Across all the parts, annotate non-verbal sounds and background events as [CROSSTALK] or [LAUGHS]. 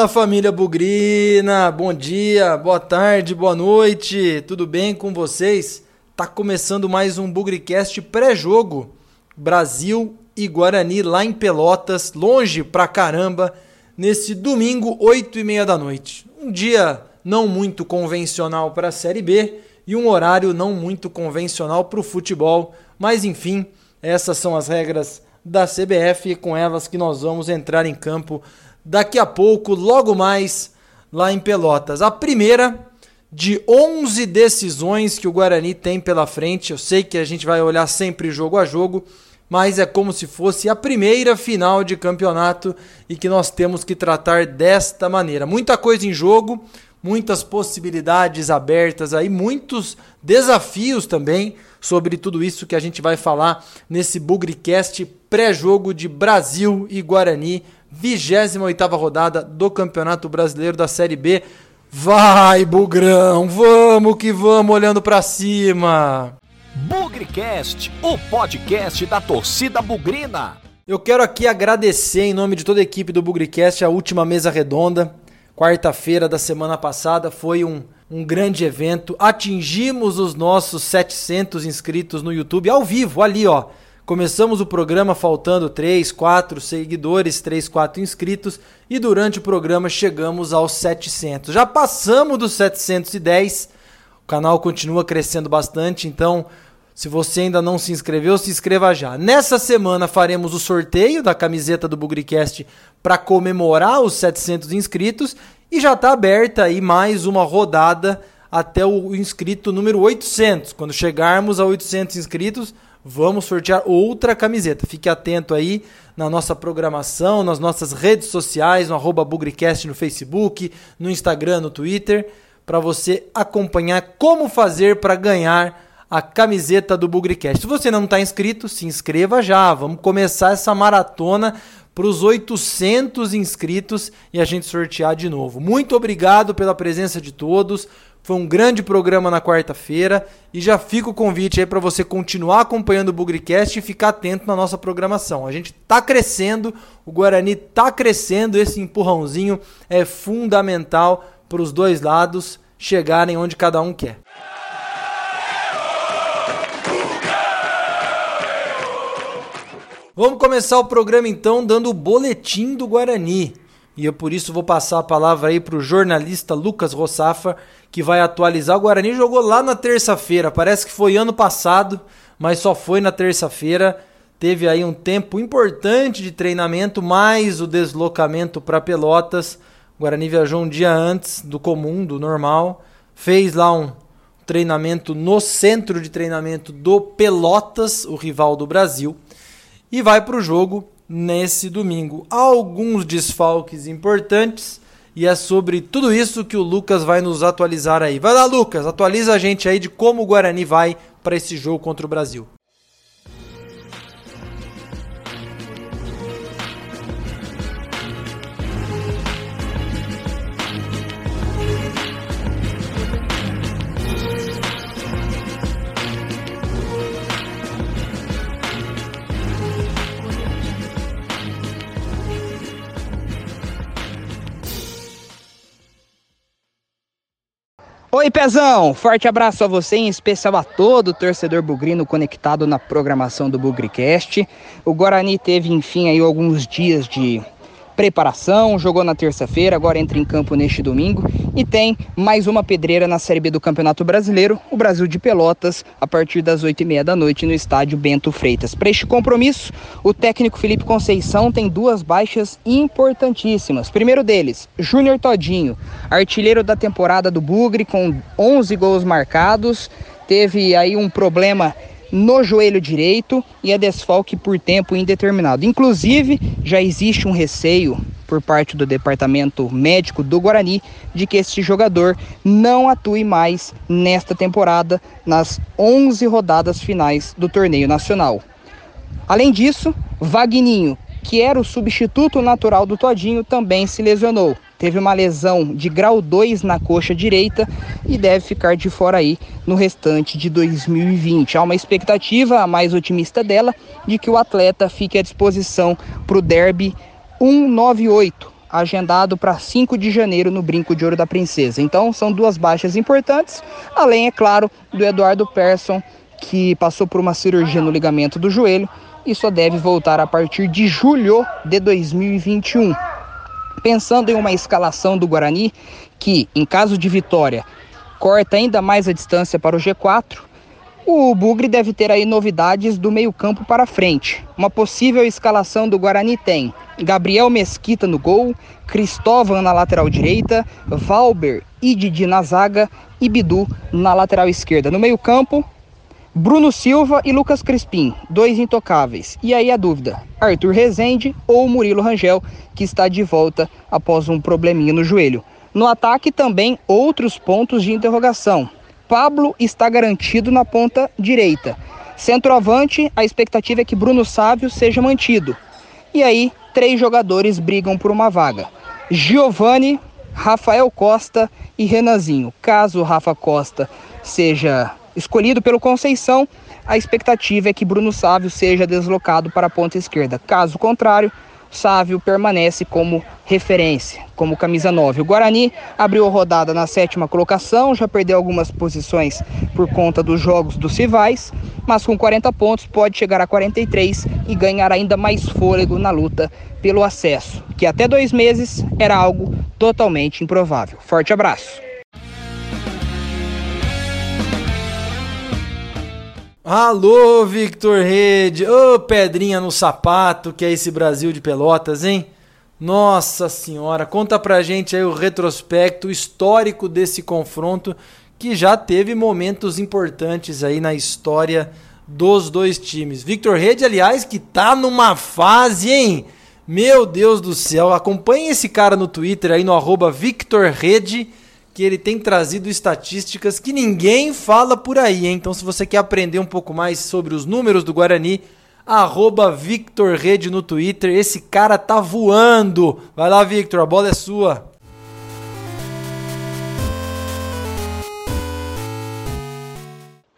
Fala família Bugrina, bom dia, boa tarde, boa noite, tudo bem com vocês? Tá começando mais um Bugricast pré-jogo Brasil e Guarani lá em Pelotas, longe pra caramba, nesse domingo, 8 e meia da noite. Um dia não muito convencional para a Série B e um horário não muito convencional para o futebol, mas enfim, essas são as regras da CBF e com elas que nós vamos entrar em campo daqui a pouco, logo mais, lá em Pelotas. A primeira de 11 decisões que o Guarani tem pela frente. Eu sei que a gente vai olhar sempre jogo a jogo, mas é como se fosse a primeira final de campeonato e que nós temos que tratar desta maneira. Muita coisa em jogo, muitas possibilidades abertas aí, muitos desafios também sobre tudo isso que a gente vai falar nesse Bugricast pré-jogo de Brasil e Guarani 28 rodada do Campeonato Brasileiro da Série B. Vai, Bugrão, vamos que vamos olhando para cima. Bugricast, o podcast da torcida bugrina. Eu quero aqui agradecer em nome de toda a equipe do Bugricast a última mesa redonda. Quarta-feira da semana passada foi um, um grande evento. Atingimos os nossos 700 inscritos no YouTube ao vivo, ali ó Começamos o programa faltando 3, 4 seguidores, 3, 4 inscritos e durante o programa chegamos aos 700. Já passamos dos 710, o canal continua crescendo bastante, então se você ainda não se inscreveu, se inscreva já. Nessa semana faremos o sorteio da camiseta do Bugricast para comemorar os 700 inscritos e já está aberta aí mais uma rodada até o inscrito número 800. Quando chegarmos a 800 inscritos, vamos sortear outra camiseta. Fique atento aí na nossa programação, nas nossas redes sociais, no arroba Bugricast no Facebook, no Instagram, no Twitter, para você acompanhar como fazer para ganhar a camiseta do Bugricast. Se você não está inscrito, se inscreva já. Vamos começar essa maratona para os 800 inscritos e a gente sortear de novo. Muito obrigado pela presença de todos. Foi um grande programa na quarta-feira e já fica o convite aí para você continuar acompanhando o Bugricast e ficar atento na nossa programação. A gente está crescendo, o Guarani está crescendo, esse empurrãozinho é fundamental para os dois lados chegarem onde cada um quer. Vamos começar o programa então dando o boletim do Guarani. E eu por isso vou passar a palavra aí para o jornalista Lucas Rossafa, que vai atualizar. O Guarani jogou lá na terça-feira, parece que foi ano passado, mas só foi na terça-feira. Teve aí um tempo importante de treinamento, mais o deslocamento para Pelotas. O Guarani viajou um dia antes do comum, do normal. Fez lá um treinamento no centro de treinamento do Pelotas, o rival do Brasil. E vai para o jogo nesse domingo. Alguns desfalques importantes e é sobre tudo isso que o Lucas vai nos atualizar aí. Vai lá, Lucas, atualiza a gente aí de como o Guarani vai para esse jogo contra o Brasil. Pezão! Forte abraço a você, em especial a todo torcedor bugrino conectado na programação do Bugricast. O Guarani teve, enfim, aí alguns dias de preparação, jogou na terça-feira, agora entra em campo neste domingo e tem mais uma pedreira na Série B do Campeonato Brasileiro, o Brasil de Pelotas, a partir das 8h30 da noite no estádio Bento Freitas. Para este compromisso, o técnico Felipe Conceição tem duas baixas importantíssimas. Primeiro deles, Júnior Todinho, artilheiro da temporada do Bugre, com 11 gols marcados, teve aí um problema no joelho direito e é desfalque por tempo indeterminado. Inclusive, já existe um receio por parte do departamento médico do Guarani de que este jogador não atue mais nesta temporada nas 11 rodadas finais do torneio nacional. Além disso, Vagninho, que era o substituto natural do Todinho, também se lesionou teve uma lesão de grau 2 na coxa direita e deve ficar de fora aí no restante de 2020. Há uma expectativa, a mais otimista dela, de que o atleta fique à disposição para o derby 198 agendado para 5 de janeiro no Brinco de Ouro da Princesa. Então são duas baixas importantes, além, é claro, do Eduardo Persson, que passou por uma cirurgia no ligamento do joelho e só deve voltar a partir de julho de 2021. Pensando em uma escalação do Guarani que, em caso de vitória, corta ainda mais a distância para o G4, o Bugre deve ter aí novidades do meio-campo para frente. Uma possível escalação do Guarani tem Gabriel Mesquita no gol, Cristóvão na lateral direita, Valber e Didi na zaga e Bidu na lateral esquerda. No meio-campo, Bruno Silva e Lucas Crispim, dois intocáveis. E aí a dúvida: Arthur Rezende ou Murilo Rangel, que está de volta após um probleminha no joelho. No ataque também outros pontos de interrogação. Pablo está garantido na ponta direita. Centroavante, a expectativa é que Bruno Sávio seja mantido. E aí, três jogadores brigam por uma vaga: Giovani, Rafael Costa e Renanzinho. Caso Rafa Costa seja escolhido pelo Conceição, a expectativa é que Bruno Sávio seja deslocado para a ponta esquerda. Caso contrário, Sávio permanece como referência, como camisa 9. O Guarani abriu a rodada na sétima colocação, já perdeu algumas posições por conta dos jogos dos rivais, mas com 40 pontos pode chegar a 43 e ganhar ainda mais fôlego na luta pelo acesso, que até dois meses era algo totalmente improvável. Forte abraço! Alô, Victor Rede! Ô, oh, pedrinha no sapato, que é esse Brasil de Pelotas, hein? Nossa senhora, conta pra gente aí o retrospecto histórico desse confronto que já teve momentos importantes aí na história dos dois times. Victor Rede, aliás, que tá numa fase, hein? Meu Deus do céu, acompanhe esse cara no Twitter aí no arroba Victor Rede que ele tem trazido estatísticas que ninguém fala por aí, hein? Então, se você quer aprender um pouco mais sobre os números do Guarani, arroba Victor Rede no Twitter. Esse cara tá voando. Vai lá, Victor, a bola é sua.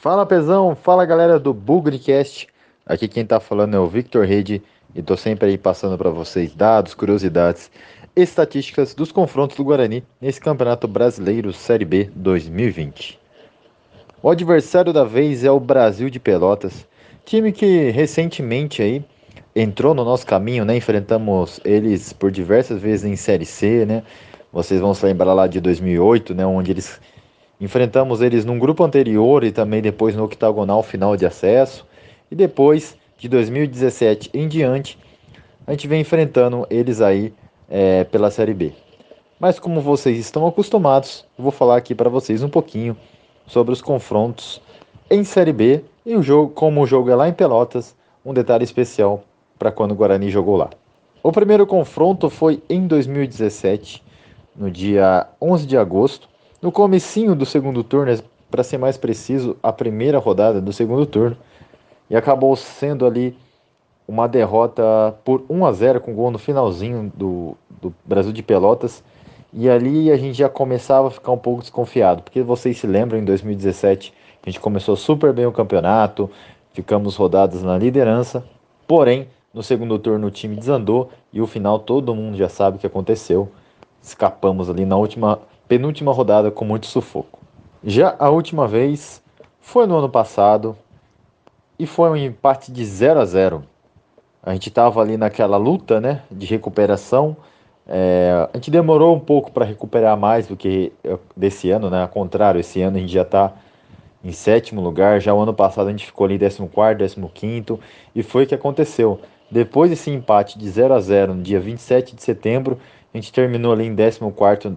Fala, Pezão. Fala, galera do Bugrecast. Aqui quem tá falando é o Victor Rede e tô sempre aí passando para vocês dados, curiosidades estatísticas dos confrontos do Guarani nesse Campeonato Brasileiro Série B 2020. O adversário da vez é o Brasil de Pelotas, time que recentemente aí entrou no nosso caminho, né? Enfrentamos eles por diversas vezes em Série C, né? Vocês vão se lembrar lá de 2008, né, onde eles enfrentamos eles num grupo anterior e também depois no octagonal final de acesso. E depois de 2017 em diante, a gente vem enfrentando eles aí é, pela Série B. Mas como vocês estão acostumados, vou falar aqui para vocês um pouquinho sobre os confrontos em Série B e o jogo, como o jogo é lá em Pelotas, um detalhe especial para quando o Guarani jogou lá. O primeiro confronto foi em 2017, no dia 11 de agosto, no comecinho do segundo turno, para ser mais preciso, a primeira rodada do segundo turno, e acabou sendo ali uma derrota por 1 a 0 com gol no finalzinho do, do Brasil de Pelotas. E ali a gente já começava a ficar um pouco desconfiado, porque vocês se lembram, em 2017 a gente começou super bem o campeonato, ficamos rodados na liderança, porém no segundo turno o time desandou e o final todo mundo já sabe o que aconteceu. Escapamos ali na última penúltima rodada com muito sufoco. Já a última vez foi no ano passado e foi um empate de 0 a 0 a gente estava ali naquela luta né, de recuperação. É, a gente demorou um pouco para recuperar mais do que desse ano, né? Ao contrário, esse ano a gente já está em sétimo lugar. Já o ano passado a gente ficou ali em 14, 15 e foi o que aconteceu. Depois desse empate de 0 a 0 no dia 27 de setembro, a gente terminou ali em 14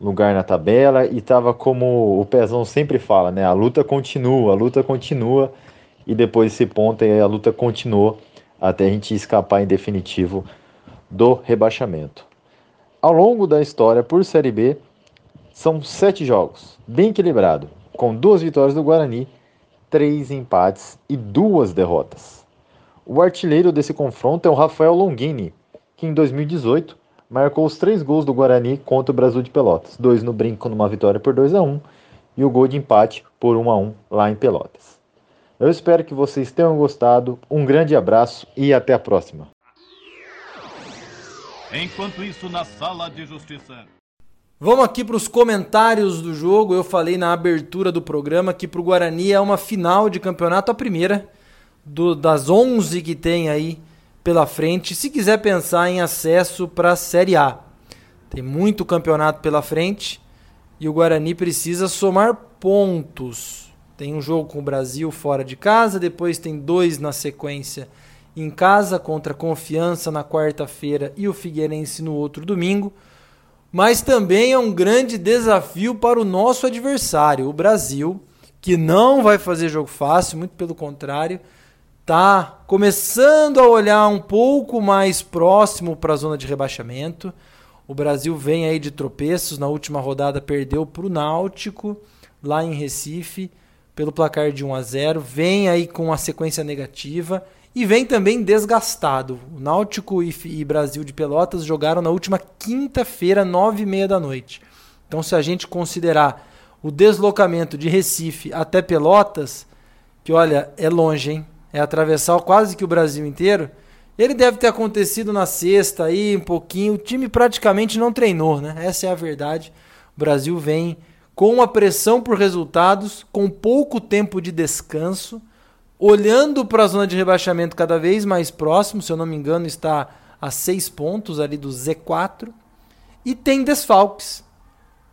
lugar na tabela e estava como o Pezão sempre fala, né? A luta continua, a luta continua e depois desse ponto a luta continuou até a gente escapar em definitivo do rebaixamento. Ao longo da história por Série B, são sete jogos, bem equilibrado, com duas vitórias do Guarani, três empates e duas derrotas. O artilheiro desse confronto é o Rafael Longini, que em 2018 marcou os três gols do Guarani contra o Brasil de Pelotas, dois no brinco numa vitória por 2 a 1 e o gol de empate por 1 a 1 lá em Pelotas. Eu espero que vocês tenham gostado. Um grande abraço e até a próxima. Enquanto isso, na sala de justiça. Vamos aqui para os comentários do jogo. Eu falei na abertura do programa que para o Guarani é uma final de campeonato, a primeira do, das 11 que tem aí pela frente. Se quiser pensar em acesso para a Série A, tem muito campeonato pela frente e o Guarani precisa somar pontos. Tem um jogo com o Brasil fora de casa, depois tem dois na sequência em casa contra a Confiança na quarta-feira e o Figueirense no outro domingo. Mas também é um grande desafio para o nosso adversário, o Brasil, que não vai fazer jogo fácil, muito pelo contrário, tá começando a olhar um pouco mais próximo para a zona de rebaixamento. O Brasil vem aí de tropeços, na última rodada perdeu para o Náutico lá em Recife pelo placar de 1 a 0, vem aí com uma sequência negativa e vem também desgastado. O Náutico e, e Brasil de Pelotas jogaram na última quinta-feira, nove e meia da noite. Então, se a gente considerar o deslocamento de Recife até Pelotas, que olha, é longe, hein? É atravessar quase que o Brasil inteiro. Ele deve ter acontecido na sexta aí, um pouquinho. O time praticamente não treinou, né? Essa é a verdade. O Brasil vem com uma pressão por resultados, com pouco tempo de descanso olhando para a zona de rebaixamento cada vez mais próximo, se eu não me engano, está a seis pontos ali do Z4. E tem desfalques.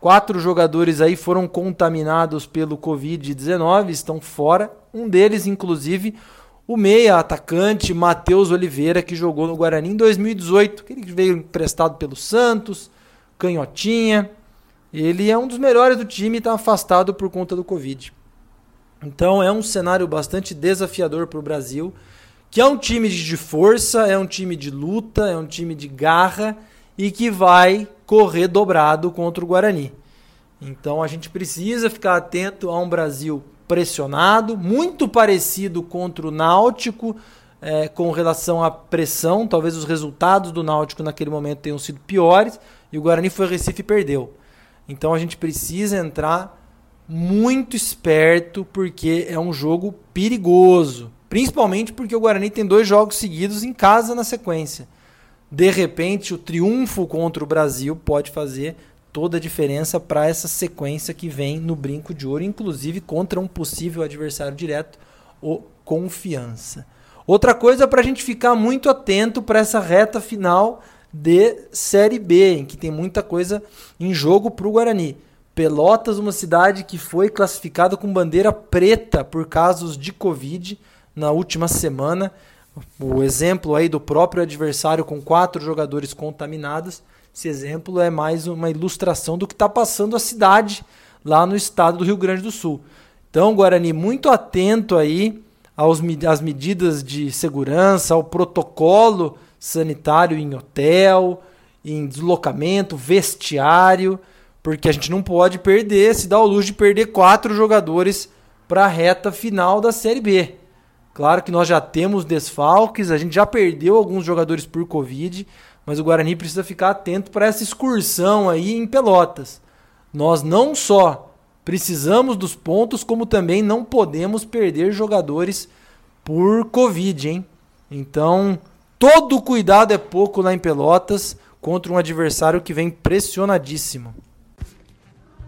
Quatro jogadores aí foram contaminados pelo Covid-19, estão fora. Um deles, inclusive, o meia atacante Matheus Oliveira, que jogou no Guarani em 2018. Ele veio emprestado pelo Santos, canhotinha. Ele é um dos melhores do time e está afastado por conta do Covid. Então é um cenário bastante desafiador para o Brasil, que é um time de força, é um time de luta, é um time de garra e que vai correr dobrado contra o Guarani. Então a gente precisa ficar atento a um Brasil pressionado, muito parecido contra o Náutico é, com relação à pressão. Talvez os resultados do Náutico naquele momento tenham sido piores e o Guarani foi Recife e perdeu. Então a gente precisa entrar muito esperto, porque é um jogo perigoso. Principalmente porque o Guarani tem dois jogos seguidos em casa na sequência. De repente, o triunfo contra o Brasil pode fazer toda a diferença para essa sequência que vem no brinco de ouro, inclusive contra um possível adversário direto, o Confiança. Outra coisa para a gente ficar muito atento para essa reta final de Série B, em que tem muita coisa em jogo para o Guarani. Pelotas, uma cidade que foi classificada com bandeira preta por casos de Covid na última semana. O exemplo aí do próprio adversário com quatro jogadores contaminados. Esse exemplo é mais uma ilustração do que está passando a cidade lá no estado do Rio Grande do Sul. Então, Guarani, muito atento aí aos, às medidas de segurança, ao protocolo sanitário em hotel, em deslocamento, vestiário porque a gente não pode perder, se dá o luxo de perder quatro jogadores para a reta final da Série B. Claro que nós já temos desfalques, a gente já perdeu alguns jogadores por Covid, mas o Guarani precisa ficar atento para essa excursão aí em Pelotas. Nós não só precisamos dos pontos, como também não podemos perder jogadores por Covid, hein? Então, todo cuidado é pouco lá em Pelotas contra um adversário que vem pressionadíssimo.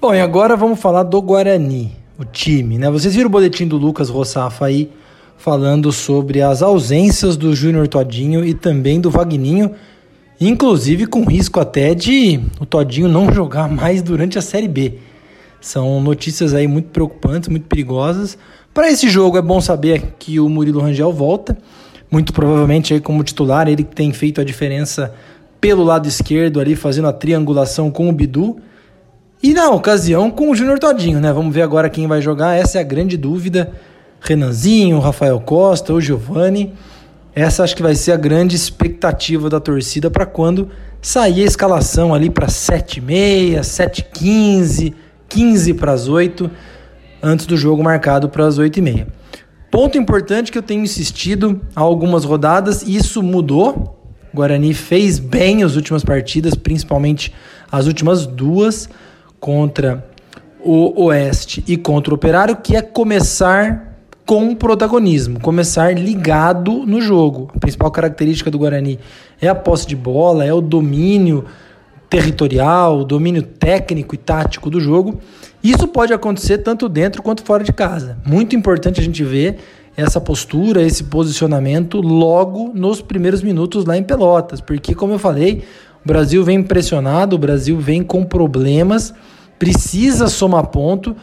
Bom, e agora vamos falar do Guarani, o time, né? Vocês viram o boletim do Lucas Rossafa aí falando sobre as ausências do Júnior Todinho e também do Vagninho, inclusive com risco até de o Todinho não [LAUGHS] jogar mais durante a Série B. São notícias aí muito preocupantes, muito perigosas. Para esse jogo é bom saber que o Murilo Rangel volta, muito provavelmente aí como titular, ele tem feito a diferença pelo lado esquerdo ali, fazendo a triangulação com o Bidu. E na ocasião com o Júnior Todinho, né? Vamos ver agora quem vai jogar. Essa é a grande dúvida. Renanzinho, Rafael Costa ou Giovani. Essa acho que vai ser a grande expectativa da torcida para quando sair a escalação ali para 7h30, 7h15, 15 para as 8 antes do jogo marcado para as 8h30. Ponto importante que eu tenho insistido há algumas rodadas, isso mudou. O Guarani fez bem as últimas partidas, principalmente as últimas duas contra o Oeste e contra o Operário, que é começar com protagonismo, começar ligado no jogo. A principal característica do Guarani é a posse de bola, é o domínio territorial, o domínio técnico e tático do jogo. Isso pode acontecer tanto dentro quanto fora de casa. Muito importante a gente ver essa postura, esse posicionamento logo nos primeiros minutos lá em Pelotas, porque como eu falei, o Brasil vem pressionado, o Brasil vem com problemas, precisa somar ponto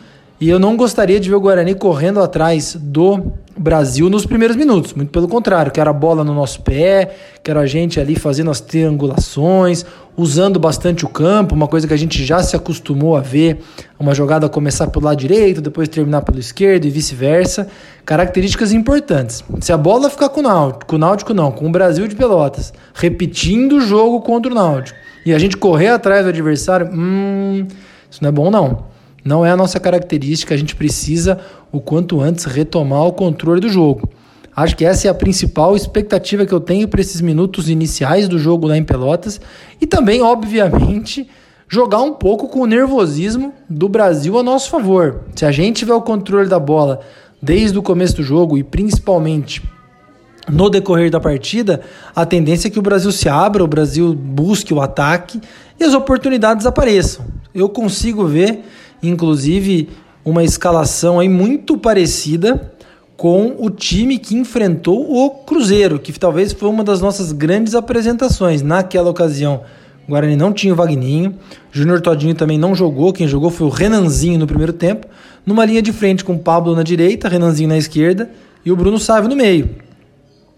e eu não gostaria de ver o Guarani correndo atrás do Brasil nos primeiros minutos. Muito pelo contrário, quero a bola no nosso pé, quero a gente ali fazendo as triangulações, usando bastante o campo, uma coisa que a gente já se acostumou a ver, uma jogada começar pelo lado direito, depois terminar pelo esquerdo e vice-versa. Características importantes. Se a bola ficar com o Náutico, com o Náutico não, com o Brasil de Pelotas, repetindo o jogo contra o Náutico, e a gente correr atrás do adversário, hum, isso não é bom não. Não é a nossa característica, a gente precisa o quanto antes retomar o controle do jogo. Acho que essa é a principal expectativa que eu tenho para esses minutos iniciais do jogo lá em Pelotas e também, obviamente, jogar um pouco com o nervosismo do Brasil a nosso favor. Se a gente tiver o controle da bola desde o começo do jogo e principalmente no decorrer da partida, a tendência é que o Brasil se abra, o Brasil busque o ataque e as oportunidades apareçam. Eu consigo ver inclusive uma escalação aí muito parecida com o time que enfrentou o Cruzeiro, que talvez foi uma das nossas grandes apresentações. Naquela ocasião, o Guarani não tinha o Vagninho, Júnior Todinho também não jogou, quem jogou foi o Renanzinho no primeiro tempo, numa linha de frente com o Pablo na direita, Renanzinho na esquerda e o Bruno Sávio no meio.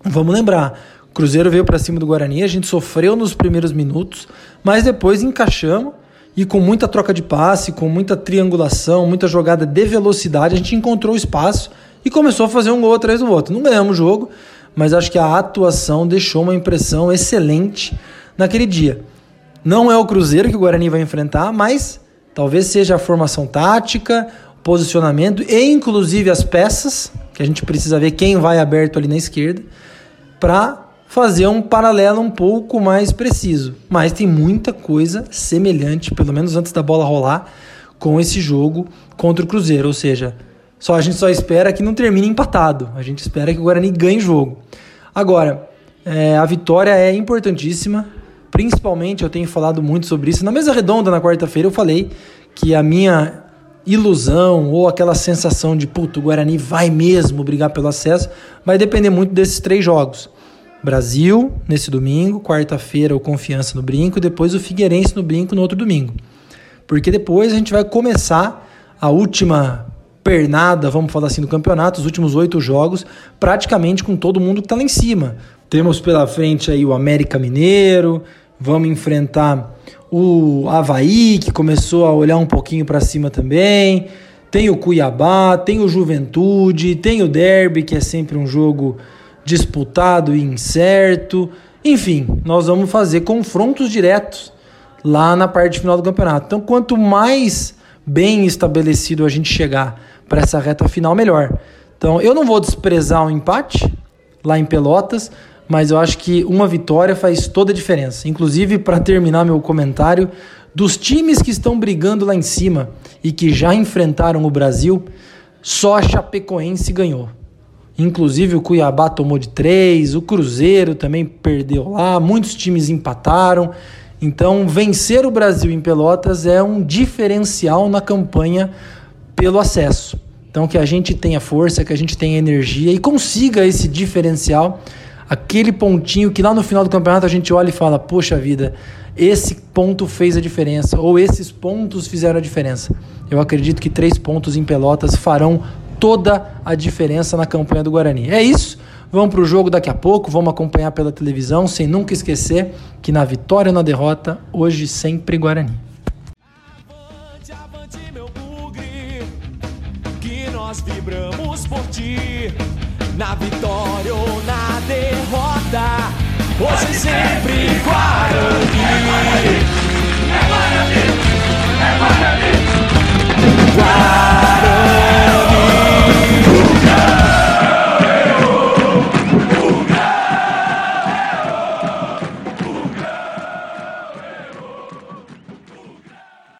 Vamos lembrar, o Cruzeiro veio para cima do Guarani, a gente sofreu nos primeiros minutos, mas depois encaixamos e com muita troca de passe, com muita triangulação, muita jogada de velocidade, a gente encontrou espaço e começou a fazer um gol atrás do outro. Não ganhamos o jogo, mas acho que a atuação deixou uma impressão excelente naquele dia. Não é o Cruzeiro que o Guarani vai enfrentar, mas talvez seja a formação tática, posicionamento e inclusive as peças, que a gente precisa ver quem vai aberto ali na esquerda, para fazer um paralelo um pouco mais preciso. Mas tem muita coisa semelhante, pelo menos antes da bola rolar, com esse jogo contra o Cruzeiro. Ou seja, só a gente só espera que não termine empatado. A gente espera que o Guarani ganhe o jogo. Agora, é, a vitória é importantíssima. Principalmente, eu tenho falado muito sobre isso. Na mesa redonda, na quarta-feira, eu falei que a minha ilusão ou aquela sensação de, puto, o Guarani vai mesmo brigar pelo acesso, vai depender muito desses três jogos. Brasil nesse domingo, quarta-feira o Confiança no Brinco, depois o Figueirense no Brinco no outro domingo. Porque depois a gente vai começar a última pernada, vamos falar assim, do campeonato, os últimos oito jogos, praticamente com todo mundo que está lá em cima. Temos pela frente aí o América Mineiro, vamos enfrentar o Havaí, que começou a olhar um pouquinho para cima também. Tem o Cuiabá, tem o Juventude, tem o Derby, que é sempre um jogo disputado e incerto. Enfim, nós vamos fazer confrontos diretos lá na parte final do campeonato. Então, quanto mais bem estabelecido a gente chegar para essa reta final, melhor. Então, eu não vou desprezar o um empate lá em Pelotas, mas eu acho que uma vitória faz toda a diferença. Inclusive, para terminar meu comentário, dos times que estão brigando lá em cima e que já enfrentaram o Brasil, só a Chapecoense ganhou. Inclusive o Cuiabá tomou de três, o Cruzeiro também perdeu lá, muitos times empataram. Então, vencer o Brasil em Pelotas é um diferencial na campanha pelo acesso. Então, que a gente tenha força, que a gente tenha energia e consiga esse diferencial, aquele pontinho que lá no final do campeonato a gente olha e fala: Poxa vida, esse ponto fez a diferença, ou esses pontos fizeram a diferença. Eu acredito que três pontos em Pelotas farão toda a diferença na campanha do Guarani. É isso. Vamos para o jogo daqui a pouco, vamos acompanhar pela televisão, sem nunca esquecer que na vitória ou na derrota, hoje sempre Guarani. Avante, avante, meu bugre, que nós vibramos por ti. Na vitória ou na derrota, hoje sempre Guarani. É Guarani, é Guarani, é Guarani.